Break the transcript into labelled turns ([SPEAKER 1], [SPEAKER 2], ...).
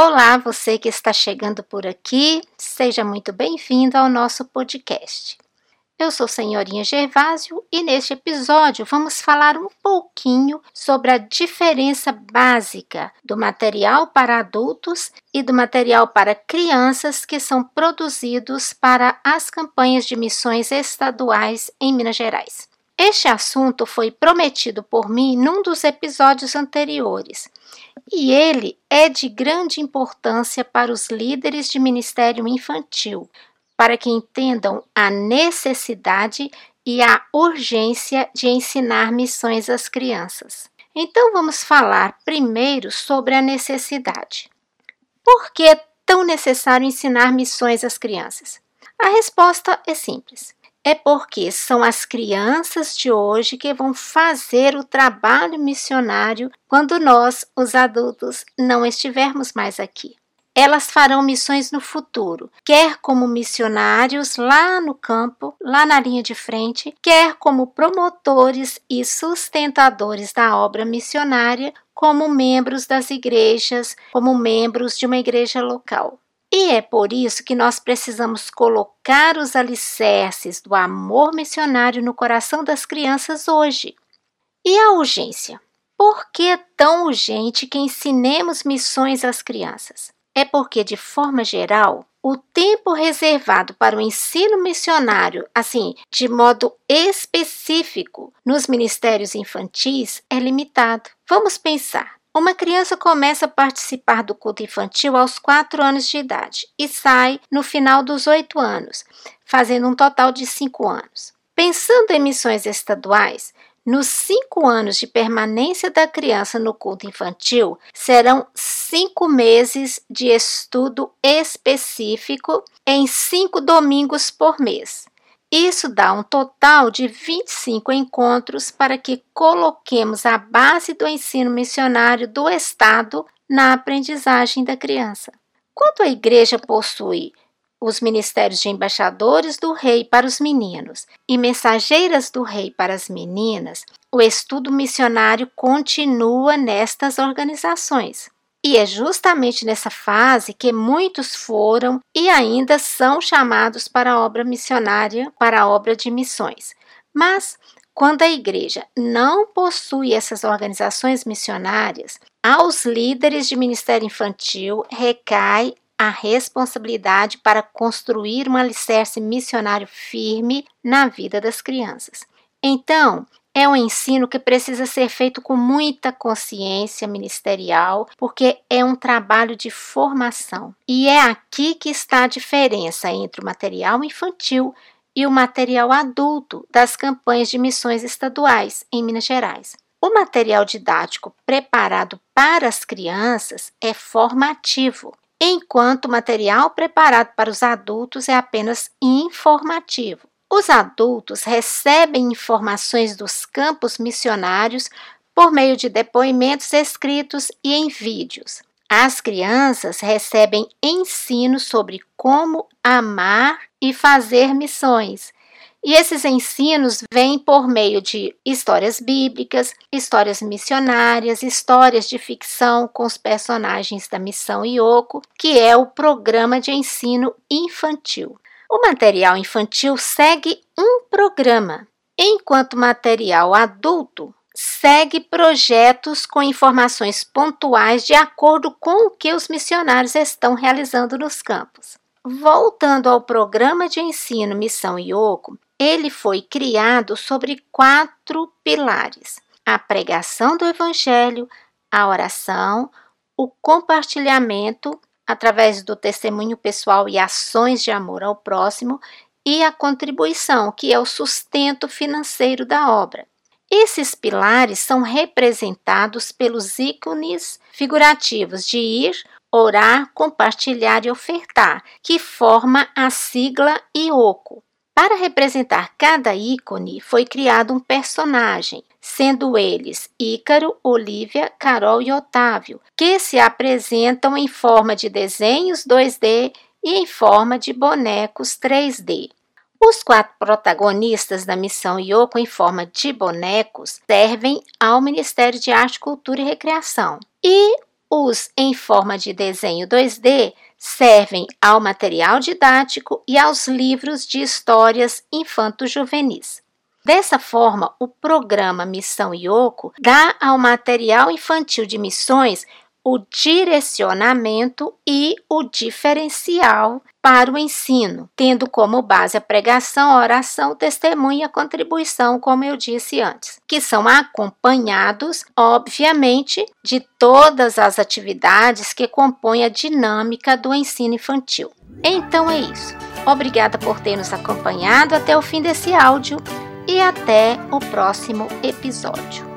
[SPEAKER 1] Olá, você que está chegando por aqui, seja muito bem-vindo ao nosso podcast. Eu sou Senhorinha Gervásio e neste episódio vamos falar um pouquinho sobre a diferença básica do material para adultos e do material para crianças que são produzidos para as campanhas de missões estaduais em Minas Gerais. Este assunto foi prometido por mim num dos episódios anteriores e ele é de grande importância para os líderes de ministério infantil, para que entendam a necessidade e a urgência de ensinar missões às crianças. Então vamos falar primeiro sobre a necessidade. Por que é tão necessário ensinar missões às crianças? A resposta é simples. É porque são as crianças de hoje que vão fazer o trabalho missionário quando nós, os adultos, não estivermos mais aqui. Elas farão missões no futuro, quer como missionários lá no campo, lá na linha de frente, quer como promotores e sustentadores da obra missionária, como membros das igrejas, como membros de uma igreja local. E é por isso que nós precisamos colocar os alicerces do amor missionário no coração das crianças hoje. E a urgência? Por que é tão urgente que ensinemos missões às crianças? é porque, de forma geral, o tempo reservado para o ensino missionário, assim, de modo específico, nos ministérios infantis é limitado. Vamos pensar. Uma criança começa a participar do culto infantil aos 4 anos de idade e sai no final dos 8 anos, fazendo um total de 5 anos. Pensando em missões estaduais, nos cinco anos de permanência da criança no culto infantil, serão cinco meses de estudo específico em cinco domingos por mês. Isso dá um total de 25 encontros para que coloquemos a base do ensino missionário do Estado na aprendizagem da criança. Quanto a igreja possui os ministérios de embaixadores do rei para os meninos e mensageiras do rei para as meninas, o estudo missionário continua nestas organizações. E é justamente nessa fase que muitos foram e ainda são chamados para a obra missionária, para a obra de missões. Mas, quando a igreja não possui essas organizações missionárias, aos líderes de ministério infantil recai a responsabilidade para construir um alicerce missionário firme na vida das crianças. Então, é um ensino que precisa ser feito com muita consciência ministerial, porque é um trabalho de formação. E é aqui que está a diferença entre o material infantil e o material adulto das campanhas de missões estaduais em Minas Gerais. O material didático preparado para as crianças é formativo enquanto o material preparado para os adultos é apenas informativo. Os adultos recebem informações dos campos missionários por meio de depoimentos escritos e em vídeos. As crianças recebem ensino sobre como amar e fazer missões, e esses ensinos vêm por meio de histórias bíblicas, histórias missionárias, histórias de ficção com os personagens da Missão Ioko, que é o programa de ensino infantil. O material infantil segue um programa, enquanto o material adulto segue projetos com informações pontuais de acordo com o que os missionários estão realizando nos campos. Voltando ao programa de ensino Missão Ioko, ele foi criado sobre quatro pilares: a pregação do Evangelho, a oração, o compartilhamento através do testemunho pessoal e ações de amor ao próximo e a contribuição, que é o sustento financeiro da obra. Esses pilares são representados pelos ícones figurativos de ir, orar, compartilhar e ofertar, que forma a sigla IOCO. Para representar cada ícone, foi criado um personagem, sendo eles Ícaro, Olivia, Carol e Otávio, que se apresentam em forma de desenhos 2D e em forma de bonecos 3D. Os quatro protagonistas da missão Yoko em forma de bonecos servem ao Ministério de Arte, Cultura e Recreação. E Os em forma de desenho 2D servem ao material didático e aos livros de histórias infanto-juvenis. Dessa forma, o programa Missão Ioco dá ao material infantil de missões o direcionamento e o diferencial para o ensino, tendo como base a pregação, a oração, o testemunho e a contribuição, como eu disse antes, que são acompanhados, obviamente, de todas as atividades que compõem a dinâmica do ensino infantil. Então é isso. Obrigada por ter nos acompanhado até o fim desse áudio e até o próximo episódio.